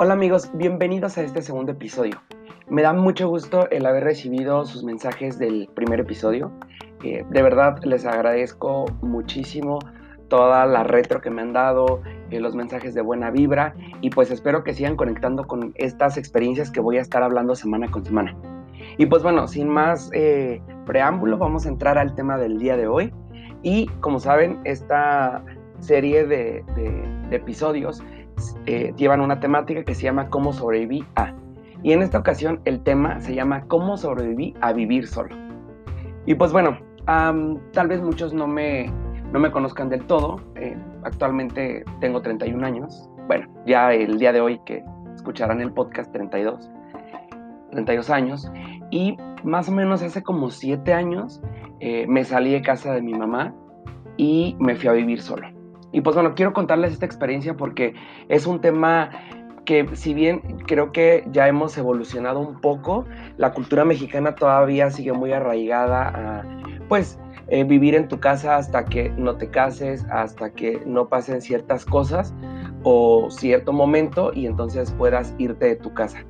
Hola amigos, bienvenidos a este segundo episodio. Me da mucho gusto el haber recibido sus mensajes del primer episodio. Eh, de verdad les agradezco muchísimo toda la retro que me han dado, eh, los mensajes de buena vibra y pues espero que sigan conectando con estas experiencias que voy a estar hablando semana con semana. Y pues bueno, sin más eh, preámbulo, vamos a entrar al tema del día de hoy. Y como saben, esta serie de episodios eh, llevan una temática que se llama ¿Cómo sobreviví a? Y en esta ocasión el tema se llama ¿Cómo sobreviví a vivir solo? Y pues bueno, tal vez muchos no me, no me conozcan del todo. Eh, actualmente tengo 31 años. Bueno, ya el día de hoy que escucharán el podcast 32. 32 años. Y más o menos hace como 7 años eh, me salí de casa de mi mamá y me fui a vivir solo. Y pues bueno, quiero contarles esta experiencia porque es un tema que si bien creo que ya hemos evolucionado un poco, la cultura mexicana todavía sigue muy arraigada a pues eh, vivir en tu casa hasta que no te cases, hasta que no pasen ciertas cosas o cierto momento y entonces puedas irte de tu casa.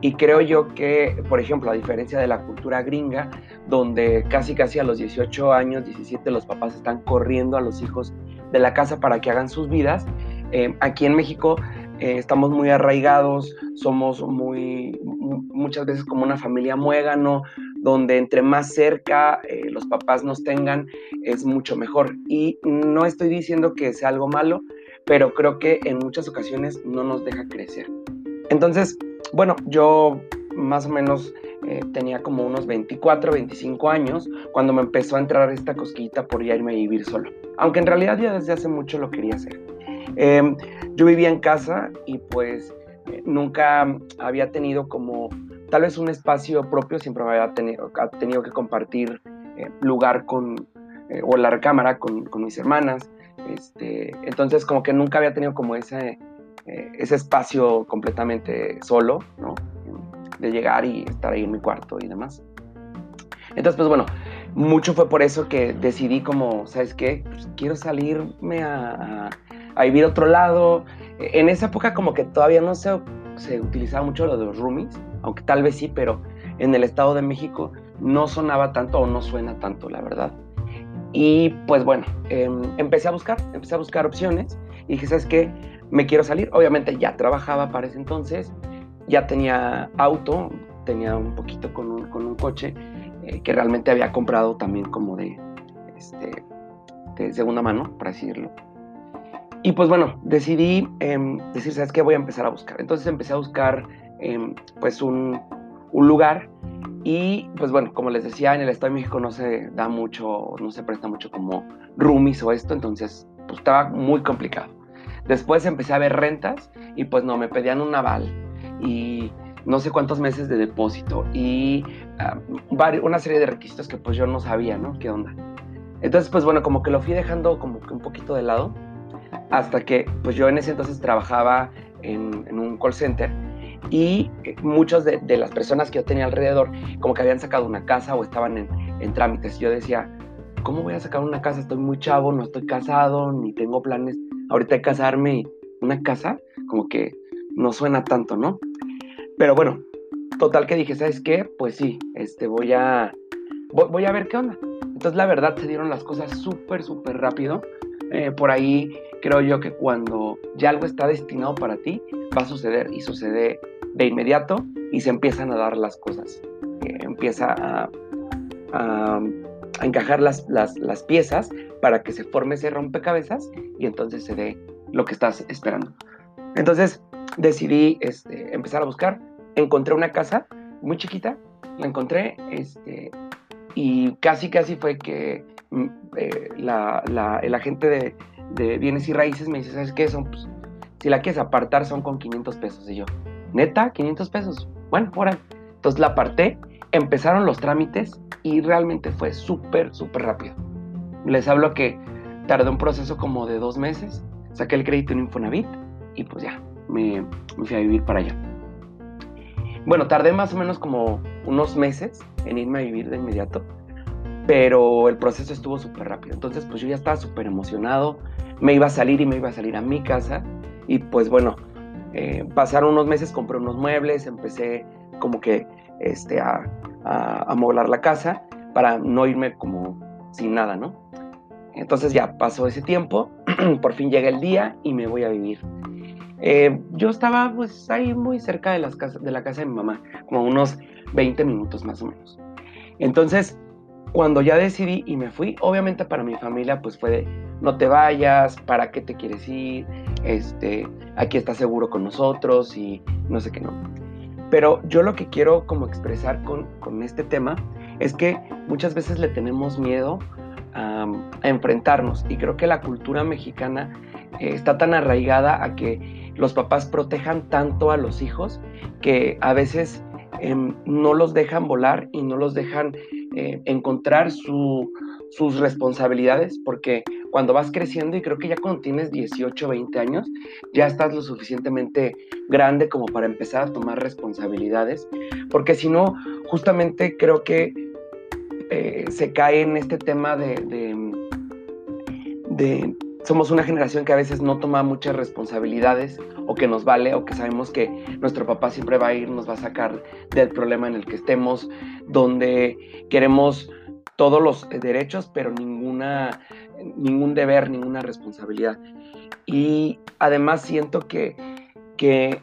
Y creo yo que, por ejemplo, a diferencia de la cultura gringa, donde casi casi a los 18 años, 17, los papás están corriendo a los hijos de la casa para que hagan sus vidas. Eh, aquí en México eh, estamos muy arraigados, somos muy, muchas veces como una familia muégano, donde entre más cerca eh, los papás nos tengan es mucho mejor. Y no estoy diciendo que sea algo malo, pero creo que en muchas ocasiones no nos deja crecer. Entonces, bueno, yo más o menos tenía como unos 24, 25 años cuando me empezó a entrar esta cosquillita por irme a vivir solo aunque en realidad ya desde hace mucho lo quería hacer. Em, yo vivía en casa y pues eh, nunca había tenido como tal vez un espacio propio, siempre había tenido, tenido que compartir eh, lugar con, eh, o la recámara con, con, mis hermanas. Este, entonces como que nunca había tenido como ese, ese espacio completamente solo, ¿no? De llegar y estar ahí en mi cuarto y demás. Entonces, pues bueno, mucho fue por eso que decidí como, ¿sabes qué? Pues quiero salirme a, a, otro lado. En esa época como que todavía no se, se utilizaba mucho lo de los roomies, aunque tal vez sí, pero en el Estado de México no sonaba tanto o no suena tanto, la verdad. Y pues bueno, em, empecé a buscar, empecé a buscar opciones y dije, ¿sabes qué? Me quiero salir. Obviamente ya trabajaba para ese entonces, ya tenía auto, tenía un poquito con un, con un coche eh, que realmente había comprado también como de, este, segunda mano, por así decirlo. Y pues bueno, decidí em, decir, ¿sabes qué? Voy a empezar a buscar. Entonces empecé a buscar em, pues un, un, lugar y pues bueno, como les decía, en el Estado de México no se da mucho, no se presta mucho como roomies o esto, entonces pues estaba muy complicado. Después empecé a ver rentas y pues no, me pedían un aval y no sé cuántos meses de depósito y ah, una serie de requisitos que pues yo no sabía, ¿no? ¿Qué onda? Entonces, pues bueno, como que lo fui dejando como que un poquito de lado hasta que pues yo en ese entonces trabajaba en, un call center y eh, muchas de, las personas que yo tenía alrededor como que habían sacado una casa o estaban en, en trámites. Yo decía, ¿cómo voy a sacar una casa? Estoy muy chavo, no estoy casado, ni tengo planes ahorita de casarme. Una casa como que no suena tanto, ¿no? Pero bueno, total que dije, ¿sabes qué? Pues sí, este, voy a, voy, a ver qué onda. Entonces la verdad se dieron las cosas súper, súper rápido. Eh, por ahí creo yo que cuando ya algo está destinado para ti, va a suceder y sucede de inmediato y se empiezan a dar las cosas. Eh, empieza a, encajar las, las, las, piezas para que se forme ese rompecabezas y entonces se dé lo que estás esperando. Entonces decidí este, empezar a buscar encontré una casa muy chiquita, la encontré, este, y casi, casi fue que mm, eh, la, la, el agente de, de, bienes y raíces me dice, ¿sabes qué? Son, pues, si la quieres apartar son con 500 pesos. Y yo, neta, 500 pesos. Bueno, ahora. Entonces la aparté, empezaron los trámites y realmente fue súper, súper rápido. Les hablo que tardó un proceso como de dos meses, saqué el crédito en Infonavit y pues ya, me, me fui a vivir para allá. Bueno, tardé más o menos como unos meses en irme a vivir de inmediato, pero el proceso estuvo súper rápido. Entonces, pues yo ya estaba súper emocionado, me iba a salir y me iba a salir a mi casa y pues bueno, eh, pasaron unos meses, compré unos muebles, empecé como que este, a, a, la casa para no irme como sin nada, ¿no? Entonces ya pasó ese tiempo, por fin llega el día y me voy a vivir. Eh, yo estaba pues ahí muy cerca de, las de la casa de mi mamá, como unos 20 minutos más o menos. Entonces, cuando ya decidí y me fui, obviamente para mi familia pues fue de, no te vayas, ¿para qué te quieres ir? Este, aquí estás seguro con nosotros y no sé qué no. Pero yo lo que quiero como expresar con, con este tema es que muchas veces le tenemos miedo a, enfrentarnos y creo que la cultura mexicana está tan arraigada a que los papás protejan tanto a los hijos que a veces em, no los dejan volar y no los dejan eh, encontrar sus responsabilidades porque cuando vas creciendo y creo que ya cuando tienes 18, 20 años, ya estás lo suficientemente grande como para empezar a tomar responsabilidades, porque si no, justamente creo que eh, se cae en este tema de, somos una generación que a veces no toma muchas responsabilidades o que nos vale o que sabemos que nuestro papá siempre va a ir, nos va a sacar del problema en el que estemos, donde queremos todos los derechos, pero ninguna ningún deber, ninguna responsabilidad. Y además siento que, que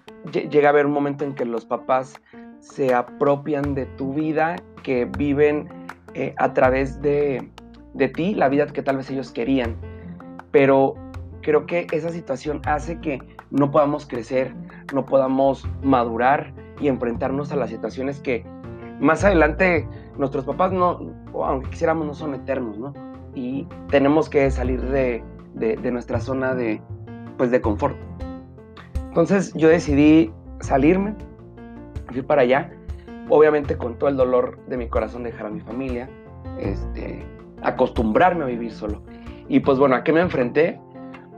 llega a haber un momento en que los papás se apropian de tu vida, que viven eh, a través de, de ti la vida que tal vez ellos querían. Pero creo que esa situación hace que no podamos crecer, no podamos madurar y enfrentarnos a las situaciones que más adelante nuestros papás no, aunque quisiéramos, no son eternos, ¿no? y tenemos que salir de, nuestra zona de, pues, de confort. Entonces yo decidí salirme, fui para allá, obviamente con todo el dolor de mi corazón dejar a mi familia, este, acostumbrarme a vivir solo. Y pues bueno, ¿a qué me enfrenté?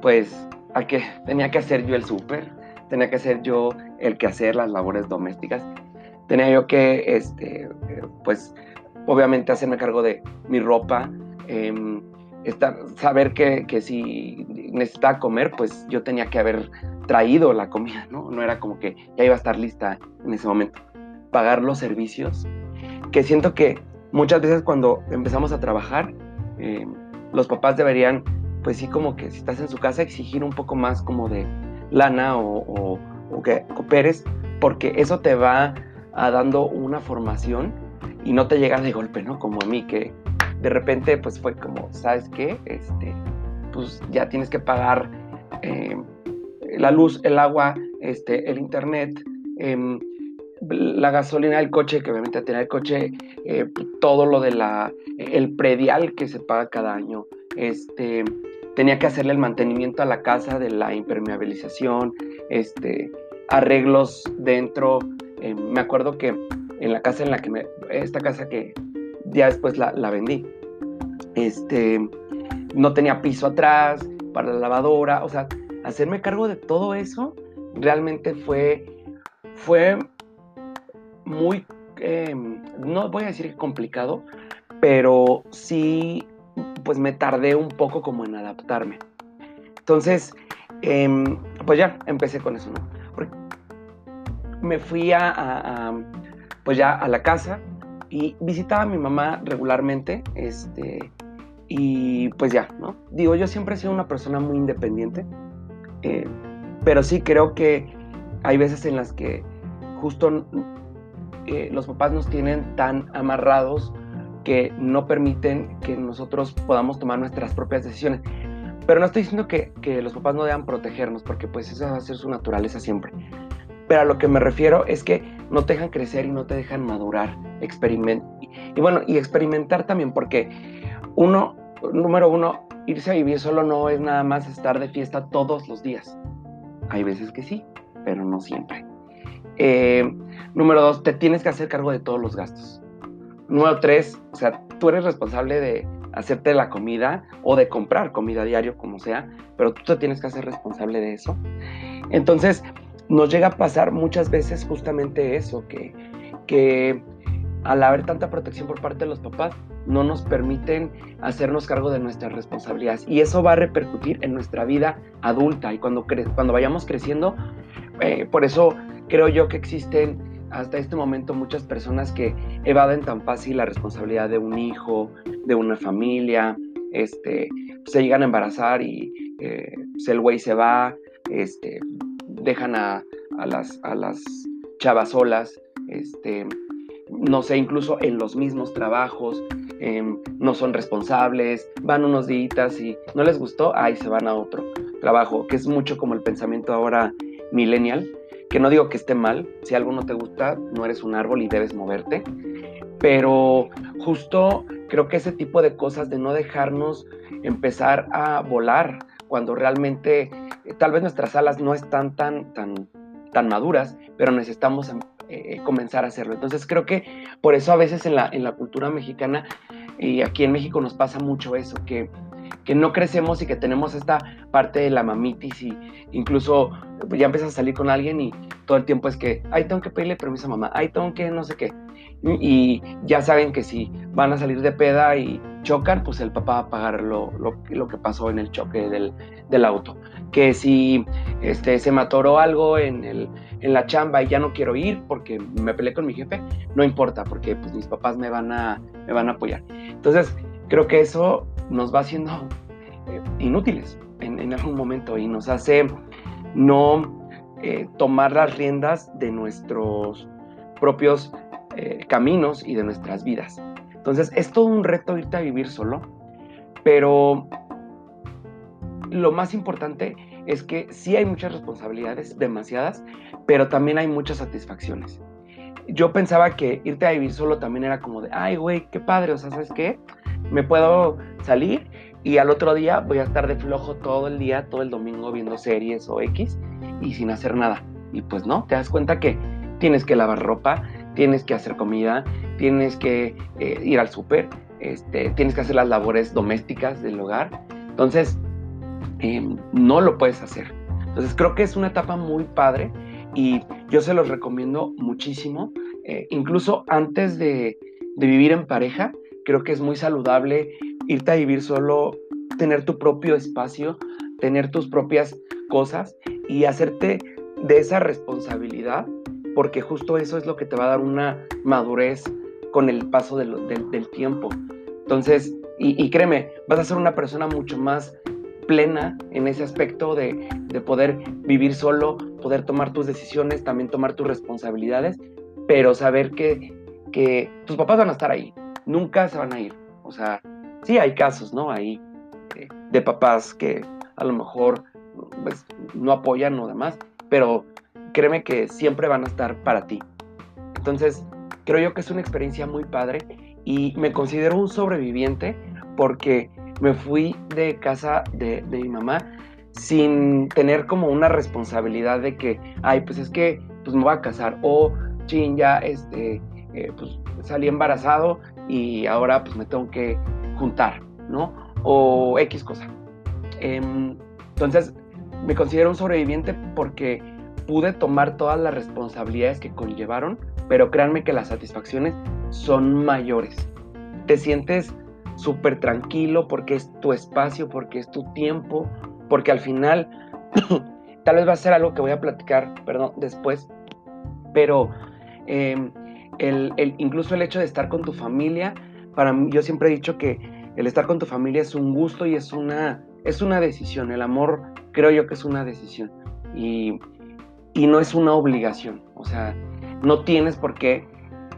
Pues a que tenía que hacer yo el súper, tenía que hacer yo el que hacer las labores domésticas, tenía yo que, este, pues obviamente hacerme cargo de mi ropa, Em, estar, saber que, que, si necesitaba comer, pues yo tenía que haber traído la comida, ¿no? No era como que ya iba a estar lista en ese momento. Pagar los servicios, que siento que muchas veces cuando empezamos a trabajar, em, los papás deberían, pues sí, como que si estás en su casa, exigir un poco más como de lana o, que cooperes, porque eso te va a dando una formación y no te llega de golpe, ¿no? Como a mí, que de repente pues fue como, ¿sabes qué? Este, pues ya tienes que pagar eh, la luz, el agua, este, el internet, em, la gasolina del coche, que obviamente tener el coche, eh, todo lo de la, el predial que se paga cada año, este, tenía que hacerle el mantenimiento a la casa de la impermeabilización, este, arreglos dentro, em, me acuerdo que en la casa en la que me, esta casa que ya después la, vendí. Este, no tenía piso atrás para la lavadora, o sea, hacerme cargo de todo eso realmente fue, fue muy, em, no voy a decir complicado, pero sí, pues me tardé un poco como en adaptarme. Entonces, em, pues ya empecé con eso, ¿no? me fui a, pues ya a la casa, y visitaba a mi mamá regularmente, este, y pues ya, ¿no? Digo, yo siempre he sido una persona muy independiente, eh, pero sí creo que hay veces en las que justo los papás nos tienen tan amarrados que no permiten que nosotros podamos tomar nuestras propias decisiones. Pero no estoy diciendo que, que los papás no deban protegernos, porque pues esa va a ser su naturaleza siempre. Pero a lo que me refiero es que no te dejan crecer y no te dejan madurar, experimentar. Y bueno, y experimentar también, porque uno, número uno, irse a vivir solo no es nada más estar de fiesta todos los días. Hay veces que sí, pero no siempre. Eh, número dos, te tienes que hacer cargo de todos los gastos. Número tres, o sea, tú eres responsable de hacerte la comida o de comprar comida diario, como sea, pero tú te tienes que hacer responsable de eso. Entonces, nos llega a pasar muchas veces justamente eso, que, que al haber tanta protección por parte de los papás, no nos permiten hacernos cargo de nuestras responsabilidades. Y eso va a repercutir en nuestra vida adulta. Y cuando, cuando vayamos creciendo, eh, por eso creo yo que existen hasta este momento muchas personas que evaden tan fácil la responsabilidad de un hijo, de una familia, este, se llegan a embarazar y eh, pues, el güey se va, este, dejan a, las, a las chavas solas, este, no sé, incluso en los mismos trabajos, em, no son responsables, van unos días y no les gustó, ahí se van a otro trabajo, que es mucho como el pensamiento ahora millennial, que no digo que esté mal, si algo no te gusta, no eres un árbol y debes moverte, pero justo creo que ese tipo de cosas de no dejarnos empezar a volar cuando realmente eh, tal vez nuestras alas no están tan, tan, tan maduras, pero necesitamos eh, comenzar a hacerlo. Entonces creo que por eso a veces en la, en la cultura mexicana y aquí en México nos pasa mucho eso, que, que no crecemos y que tenemos esta parte de la mamitis y incluso ya empiezas a salir con alguien y todo el tiempo es que, ay, tengo que pedirle permiso a mamá, ay, tengo que no sé qué. Y ya saben que si van a salir de peda y chocan, pues el papá va a pagar lo, lo, que pasó en el choque del, del, auto. Que si este, se me atoró algo en, el, en la chamba y ya no quiero ir porque me peleé con mi jefe, no importa, porque pues, mis papás me van, a, me van a apoyar. Entonces, creo que eso nos va haciendo eh, inútiles en, algún momento y nos hace no eh, tomar las riendas de nuestros propios eh, caminos y de nuestras vidas. Entonces, es todo un reto irte a vivir solo, pero lo más importante es que sí hay muchas responsabilidades, demasiadas, pero también hay muchas satisfacciones. Yo pensaba que irte a vivir solo también era como de, ay, güey, qué padre, o sea, ¿sabes qué? Me puedo salir y al otro día voy a estar de flojo todo el día, todo el domingo viendo series o X y sin hacer nada. Y pues no, te das cuenta que tienes que lavar ropa, tienes que hacer comida, tienes que eh, ir al súper, este, tienes que hacer las labores domésticas del hogar. Entonces, em, no lo puedes hacer. Entonces, creo que es una etapa muy padre y yo se los recomiendo muchísimo. Eh, incluso antes de, de vivir en pareja, creo que es muy saludable irte a vivir solo, tener tu propio espacio, tener tus propias cosas y hacerte de esa responsabilidad porque justo eso es lo que te va a dar una madurez con el paso del, tiempo. Entonces, y, créeme, vas a ser una persona mucho más plena en ese aspecto de, poder vivir solo, poder tomar tus decisiones, también tomar tus responsabilidades, pero saber que, que tus papás van a estar ahí, nunca se van a ir. O sea, sí hay casos, ¿no? Ahí eh, de papás que a lo mejor pues, no apoyan o demás, pero créeme que siempre van a estar para ti. Entonces, creo yo que es una experiencia muy padre y me considero un sobreviviente porque me fui de casa de, mi mamá sin tener como una responsabilidad de que, ay, pues es que pues me voy a casar o chin, ya este, eh, pues salí embarazado y ahora pues me tengo que juntar, ¿no? O X cosa. Em, entonces, me considero un sobreviviente porque pude tomar todas las responsabilidades que conllevaron, pero créanme que las satisfacciones son mayores. Te sientes súper tranquilo porque es tu espacio, porque es tu tiempo, porque al final tal vez va a ser algo que voy a platicar, perdón, después, pero em, el, incluso el hecho de estar con tu familia, para mí, yo siempre he dicho que el estar con tu familia es un gusto y es una, es una decisión. El amor creo yo que es una decisión. Y y no es una obligación. O sea, no tienes por qué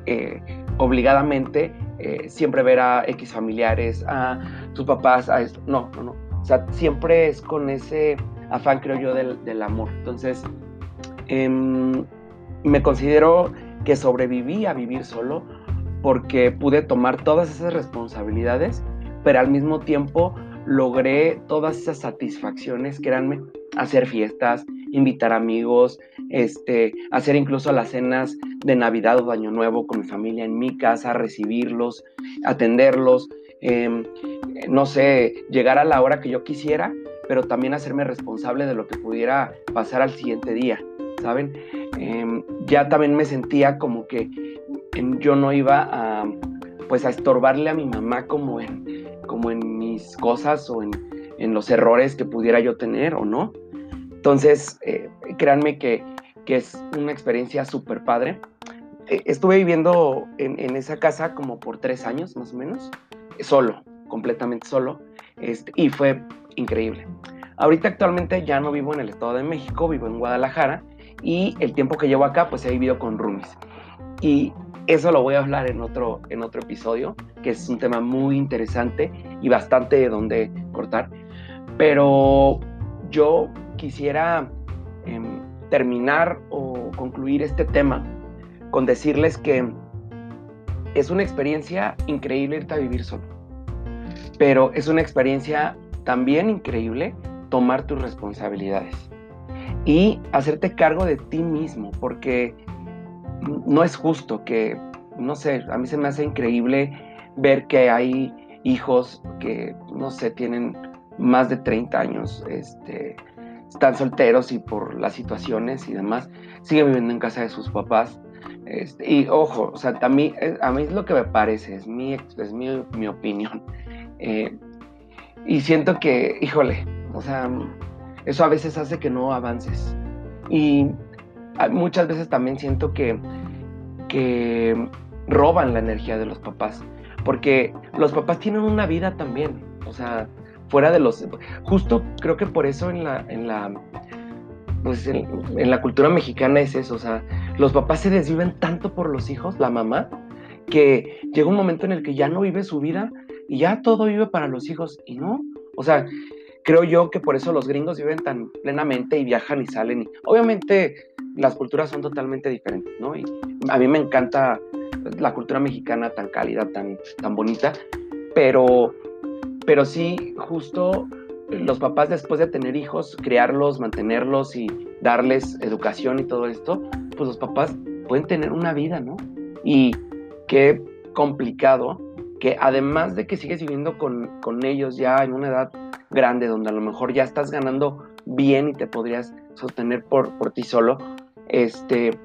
eh, obligadamente eh, siempre ver a X familiares, a tus papás, a esto. No, no, no. O sea, siempre es con ese afán, creo yo, del, amor. Entonces, em, me considero que sobreviví a vivir solo porque pude tomar todas esas responsabilidades, pero al mismo tiempo logré todas esas satisfacciones, créanme, hacer fiestas, invitar amigos, este, hacer incluso las cenas de Navidad o de Año Nuevo con mi familia en mi casa, recibirlos, atenderlos, em, no sé, llegar a la hora que yo quisiera, pero también hacerme responsable de lo que pudiera pasar al siguiente día, ¿saben? Em, ya también me sentía como que yo no iba a, pues a estorbarle a mi mamá como en, como en mis cosas o en, en los errores que pudiera yo tener o no. Entonces, eh, créanme que que es una experiencia súper padre. Eh, estuve viviendo en, esa casa como por tres años más o menos, solo, completamente solo, este, y fue increíble. Ahorita actualmente ya no vivo en el Estado de México, vivo en Guadalajara y el tiempo que llevo acá pues he vivido con roomies. Y eso lo voy a hablar en otro, en otro episodio, que es un tema muy interesante y bastante de donde cortar. Pero yo quisiera em, terminar o concluir este tema con decirles que es una experiencia increíble irte a vivir solo. Pero es una experiencia también increíble tomar tus responsabilidades y hacerte cargo de ti mismo, porque no es justo que, no sé, a mí se me hace increíble ver que hay hijos que, no sé, tienen más de 30 años, este, están solteros y por las situaciones y demás, siguen viviendo en casa de sus papás. Este, y ojo, o sea, a mí, a mí es lo que me parece, es mi, es mi, mi opinión. Eh, y siento que, híjole, o sea, eso a veces hace que no avances. Y muchas veces también siento que, que roban la energía de los papás, porque los papás tienen una vida también, o sea, fuera de los... Justo creo que por eso en la... En la pues en, la cultura mexicana es eso, o sea, los papás se desviven tanto por los hijos, la mamá, que llega un momento en el que ya no vive su vida y ya todo vive para los hijos y no, o sea, creo yo que por eso los gringos viven tan plenamente y viajan y salen. Y, obviamente las culturas son totalmente diferentes, ¿no? Y a mí me encanta la cultura mexicana tan cálida, tan, tan bonita, pero, pero sí, justo los papás después de tener hijos, criarlos, mantenerlos y darles educación y todo esto, pues los papás pueden tener una vida, ¿no? Y qué complicado que además de que sigues viviendo con, con ellos ya en una edad grande, donde a lo mejor ya estás ganando bien y te podrías sostener por, por ti solo, este,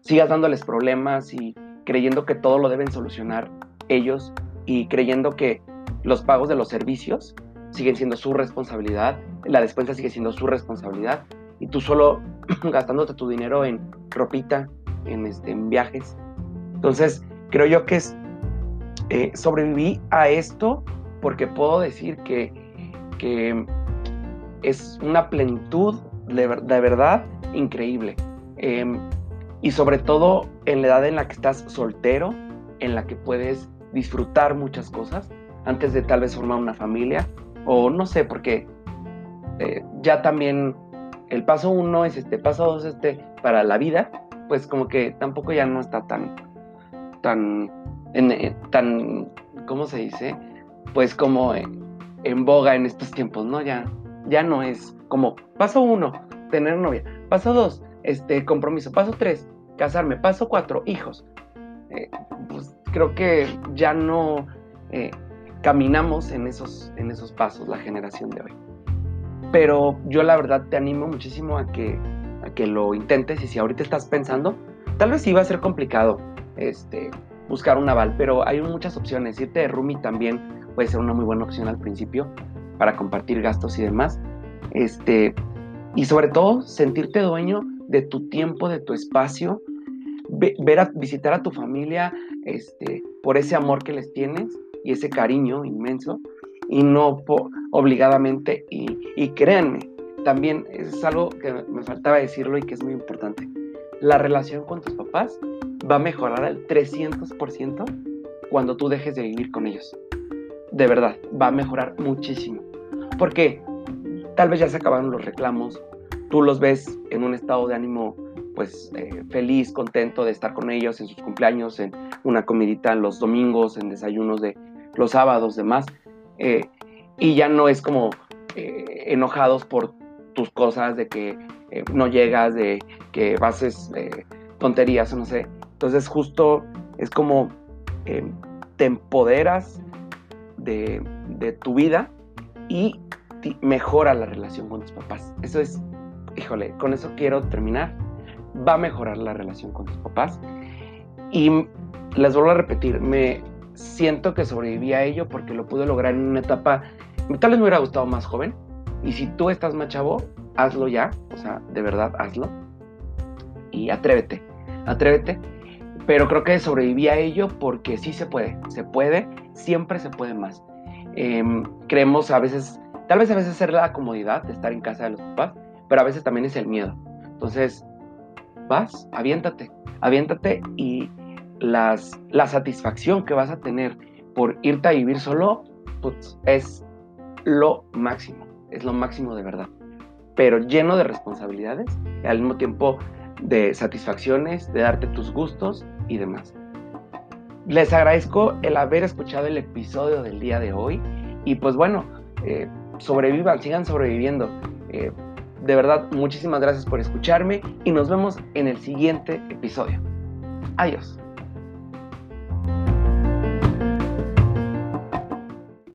sigas dándoles problemas y creyendo que todo lo deben solucionar ellos y creyendo que los pagos de los servicios siguen siendo su responsabilidad, la despensa sigue siendo su responsabilidad y tú solo gastándote tu dinero en ropita, en, este, en viajes. Entonces, creo yo que es, eh, sobreviví a esto porque puedo decir que que es una plenitud de, verdad increíble. Em, y sobre todo en la edad en la que estás soltero, en la que puedes disfrutar muchas cosas antes de tal vez formar una familia o no sé, porque eh, ya también el paso uno es este, paso dos este para la vida, pues como que tampoco ya no está tan, tan, en, tan, ¿cómo se dice? Pues como en boga en estos tiempos, ¿no? Ya, ya no es como paso uno, tener novia, paso dos, este compromiso, paso tres, casarme, paso cuatro, hijos. Eh, pues creo que ya no eh, caminamos en esos, en esos pasos la generación de hoy. Pero yo la verdad te animo muchísimo a que, a que lo intentes y si ahorita estás pensando, tal vez sí va a ser complicado este, buscar un aval, pero hay muchas opciones. Irte de roomie también puede ser una muy buena opción al principio para compartir gastos y demás. Este, y sobre todo, sentirte dueño de tu tiempo, de tu espacio, ver a, visitar a tu familia este, por ese amor que les tienes y ese cariño inmenso y no obligadamente. Y, y créanme, también es algo que me faltaba decirlo y que es muy importante. La relación con tus papás va a mejorar al 300% cuando tú dejes de vivir con ellos de verdad, va a mejorar muchísimo. Porque tal vez ya se acabaron los reclamos, tú los ves en un estado de ánimo pues eh, feliz, contento de estar con ellos en sus cumpleaños, en una comidita los domingos, en desayunos de los sábados, demás. Eh, y ya no es como eh, enojados por tus cosas, de que no llegas, de que haces tonterías o no sé. Entonces justo es como te empoderas de, tu vida y mejora la relación con tus papás. Eso es, híjole, con eso quiero terminar. Va a mejorar la relación con tus papás. Y les vuelvo a repetir, me siento que sobreviví a ello porque lo pude lograr en una etapa, tal vez me hubiera gustado más joven. Y si tú estás más chavo, hazlo ya, o sea, de verdad, hazlo. y atrévete, atrévete. Pero creo que sobreviví a ello porque sí se puede, se puede, siempre se puede más. Em, creemos a veces, tal vez a veces es la comodidad de estar en casa de los papás, pero a veces también es el miedo. Entonces, vas, aviéntate, aviéntate y las, la satisfacción que vas a tener por irte a vivir solo, pues es lo máximo, es lo máximo de verdad. Pero lleno de responsabilidades y al mismo tiempo de satisfacciones, de darte tus gustos y demás. Les agradezco el haber escuchado el episodio del día de hoy y pues bueno, eh, sobrevivan, sigan sobreviviendo. Eh, de verdad, muchísimas gracias por escucharme y nos vemos en el siguiente episodio. Adiós.